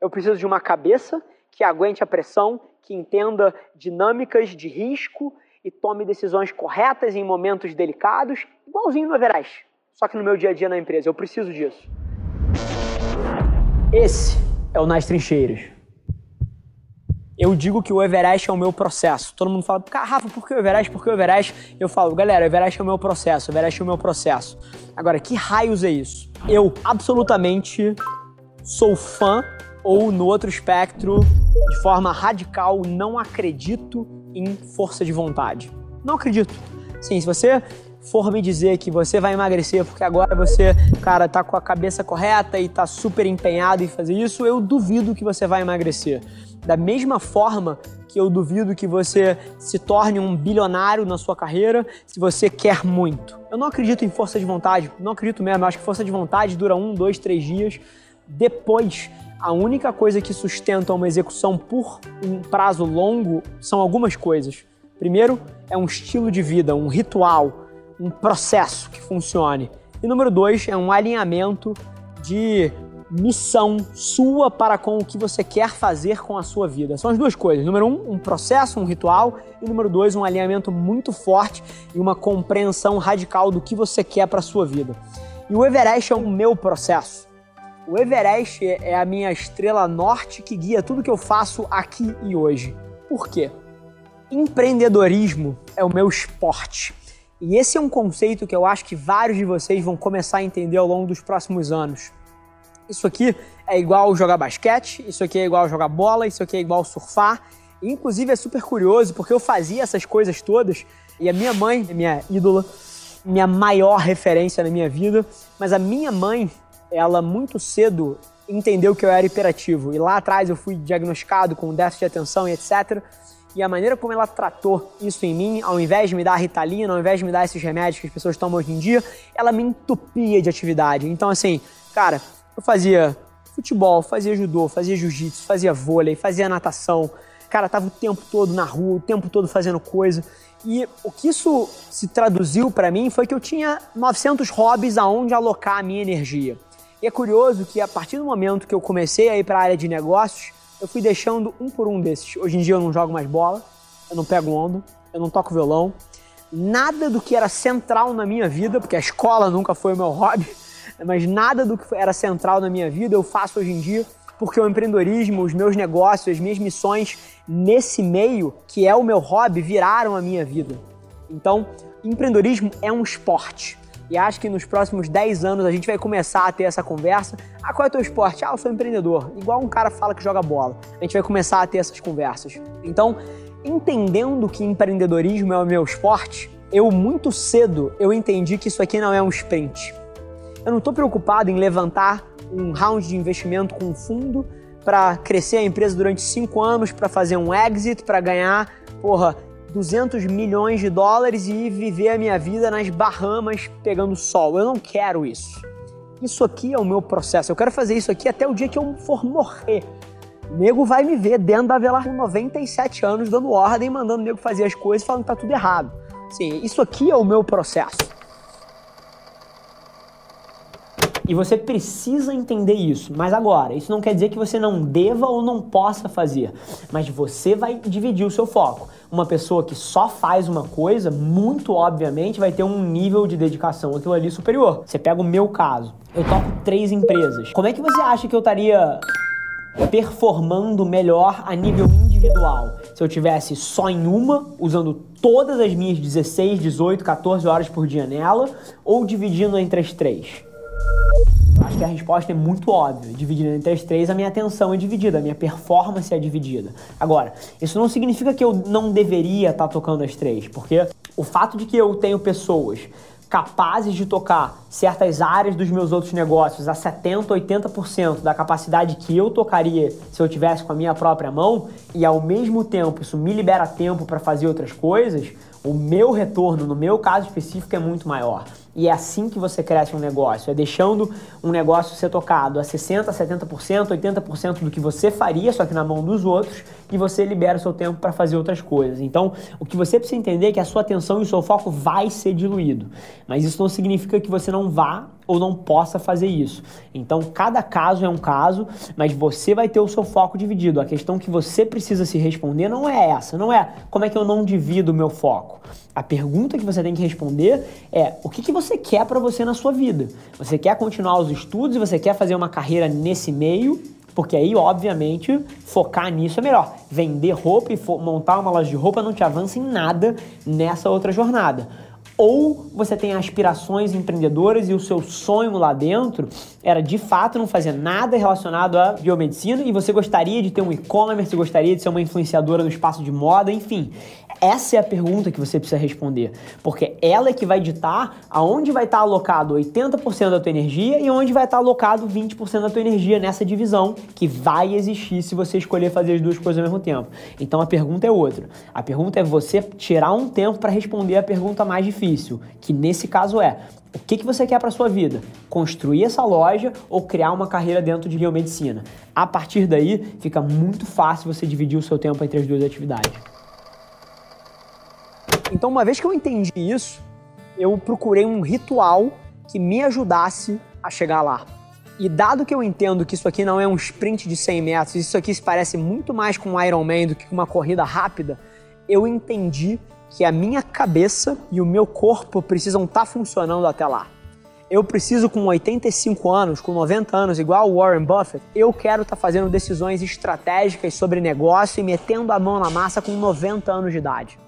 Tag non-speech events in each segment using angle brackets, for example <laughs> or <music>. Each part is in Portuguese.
Eu preciso de uma cabeça que aguente a pressão, que entenda dinâmicas de risco e tome decisões corretas em momentos delicados, igualzinho no Everest, só que no meu dia a dia na empresa. Eu preciso disso. Esse é o Nas Trincheiras. Eu digo que o Everest é o meu processo. Todo mundo fala, Rafa, por que o Everest? Por que o Everest? Eu falo, galera, o Everest é o meu processo, o Everest é o meu processo. Agora, que raios é isso? Eu absolutamente sou fã, ou no outro espectro, de forma radical, não acredito em força de vontade. Não acredito. Sim, se você for me dizer que você vai emagrecer porque agora você, cara, tá com a cabeça correta e tá super empenhado em fazer isso, eu duvido que você vai emagrecer. Da mesma forma que eu duvido que você se torne um bilionário na sua carreira se você quer muito. Eu não acredito em força de vontade, não acredito mesmo. Eu acho que força de vontade dura um, dois, três dias. Depois, a única coisa que sustenta uma execução por um prazo longo são algumas coisas. Primeiro, é um estilo de vida, um ritual, um processo que funcione. E número dois é um alinhamento de missão sua para com o que você quer fazer com a sua vida. São as duas coisas. Número um, um processo, um ritual. E número dois, um alinhamento muito forte e uma compreensão radical do que você quer para a sua vida. E o Everest é o meu processo. O Everest é a minha estrela norte que guia tudo que eu faço aqui e hoje. Por quê? Empreendedorismo é o meu esporte. E esse é um conceito que eu acho que vários de vocês vão começar a entender ao longo dos próximos anos. Isso aqui é igual jogar basquete, isso aqui é igual jogar bola, isso aqui é igual surfar. E, inclusive é super curioso porque eu fazia essas coisas todas e a minha mãe minha ídola, minha maior referência na minha vida, mas a minha mãe, ela muito cedo entendeu que eu era hiperativo e lá atrás eu fui diagnosticado com déficit de atenção e etc e a maneira como ela tratou isso em mim, ao invés de me dar ritalina, ao invés de me dar esses remédios que as pessoas tomam hoje em dia, ela me entupia de atividade. Então, assim, cara, eu fazia futebol, fazia judô, fazia jiu-jitsu, fazia vôlei, fazia natação. Cara, tava o tempo todo na rua, o tempo todo fazendo coisa. E o que isso se traduziu para mim foi que eu tinha 900 hobbies aonde alocar a minha energia. E é curioso que a partir do momento que eu comecei a ir para a área de negócios, eu fui deixando um por um desses. Hoje em dia eu não jogo mais bola, eu não pego onda, eu não toco violão. Nada do que era central na minha vida, porque a escola nunca foi o meu <laughs> hobby, mas nada do que era central na minha vida eu faço hoje em dia, porque o empreendedorismo, os meus negócios, as minhas missões nesse meio, que é o meu hobby, viraram a minha vida. Então, empreendedorismo é um esporte. E acho que nos próximos 10 anos a gente vai começar a ter essa conversa. Ah, qual é o teu esporte? Ah, eu sou empreendedor. Igual um cara fala que joga bola. A gente vai começar a ter essas conversas. Então, entendendo que empreendedorismo é o meu esporte, eu muito cedo eu entendi que isso aqui não é um sprint. Eu não estou preocupado em levantar um round de investimento com um fundo para crescer a empresa durante cinco anos, para fazer um exit, para ganhar, porra, 200 milhões de dólares e viver a minha vida nas Bahamas pegando sol. Eu não quero isso. Isso aqui é o meu processo. Eu quero fazer isso aqui até o dia que eu for morrer. O nego vai me ver dentro da vela com 97 anos, dando ordem, mandando o nego fazer as coisas, falando que tá tudo errado. Sim, isso aqui é o meu processo. E você precisa entender isso. Mas agora, isso não quer dizer que você não deva ou não possa fazer. Mas você vai dividir o seu foco. Uma pessoa que só faz uma coisa, muito obviamente, vai ter um nível de dedicação aquilo ali superior. Você pega o meu caso. Eu toco três empresas. Como é que você acha que eu estaria performando melhor a nível individual. Se eu tivesse só em uma, usando todas as minhas 16, 18, 14 horas por dia nela, ou dividindo entre as três. Acho que a resposta é muito óbvia. Dividindo entre as três, a minha atenção é dividida, a minha performance é dividida. Agora, isso não significa que eu não deveria estar tá tocando as três, porque o fato de que eu tenho pessoas capazes de tocar certas áreas dos meus outros negócios a 70%, 80% da capacidade que eu tocaria se eu tivesse com a minha própria mão, e ao mesmo tempo isso me libera tempo para fazer outras coisas, o meu retorno, no meu caso específico, é muito maior. E é assim que você cresce um negócio, é deixando um negócio ser tocado a 60%, 70%, 80% do que você faria, só que na mão dos outros, e você libera o seu tempo para fazer outras coisas. Então, o que você precisa entender é que a sua atenção e o seu foco vai ser diluído. Mas isso não significa que você não vá ou não possa fazer isso. Então, cada caso é um caso, mas você vai ter o seu foco dividido. A questão que você precisa se responder não é essa, não é como é que eu não divido o meu foco. A pergunta que você tem que responder é o que, que você quer para você na sua vida. Você quer continuar os estudos e você quer fazer uma carreira nesse meio? Porque aí, obviamente, focar nisso é melhor. Vender roupa e montar uma loja de roupa não te avança em nada nessa outra jornada ou você tem aspirações empreendedoras e o seu sonho lá dentro era de fato não fazer nada relacionado à biomedicina e você gostaria de ter um e-commerce, gostaria de ser uma influenciadora no espaço de moda, enfim. Essa é a pergunta que você precisa responder, porque ela é que vai ditar aonde vai estar alocado 80% da tua energia e onde vai estar alocado 20% da tua energia nessa divisão que vai existir se você escolher fazer as duas coisas ao mesmo tempo. Então a pergunta é outra. A pergunta é você tirar um tempo para responder a pergunta mais difícil, que nesse caso é: o que, que você quer para sua vida? Construir essa loja ou criar uma carreira dentro de biomedicina? A partir daí, fica muito fácil você dividir o seu tempo entre as duas atividades. Então, uma vez que eu entendi isso, eu procurei um ritual que me ajudasse a chegar lá. E dado que eu entendo que isso aqui não é um sprint de 100 metros, isso aqui se parece muito mais com um Ironman do que com uma corrida rápida, eu entendi que a minha cabeça e o meu corpo precisam estar tá funcionando até lá. Eu preciso, com 85 anos, com 90 anos, igual o Warren Buffett, eu quero estar tá fazendo decisões estratégicas sobre negócio e metendo a mão na massa com 90 anos de idade.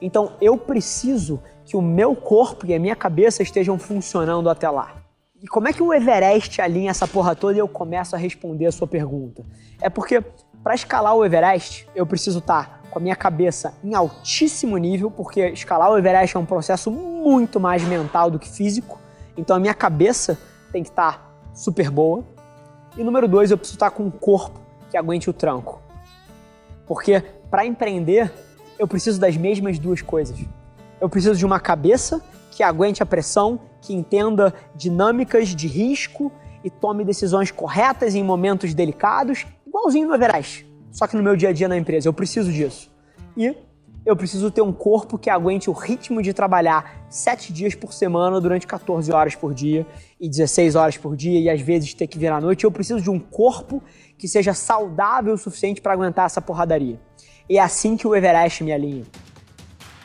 Então eu preciso que o meu corpo e a minha cabeça estejam funcionando até lá. E como é que o Everest alinha essa porra toda e eu começo a responder a sua pergunta? É porque para escalar o Everest, eu preciso estar com a minha cabeça em altíssimo nível, porque escalar o Everest é um processo muito mais mental do que físico. Então a minha cabeça tem que estar super boa. E número dois, eu preciso estar com um corpo que aguente o tranco. Porque para empreender, eu preciso das mesmas duas coisas. Eu preciso de uma cabeça que aguente a pressão, que entenda dinâmicas de risco e tome decisões corretas em momentos delicados, igualzinho no Everest, só que no meu dia a dia na empresa. Eu preciso disso. E eu preciso ter um corpo que aguente o ritmo de trabalhar sete dias por semana durante 14 horas por dia e 16 horas por dia e às vezes ter que vir à noite. Eu preciso de um corpo que seja saudável o suficiente para aguentar essa porradaria. E é assim que o Everest me alinha.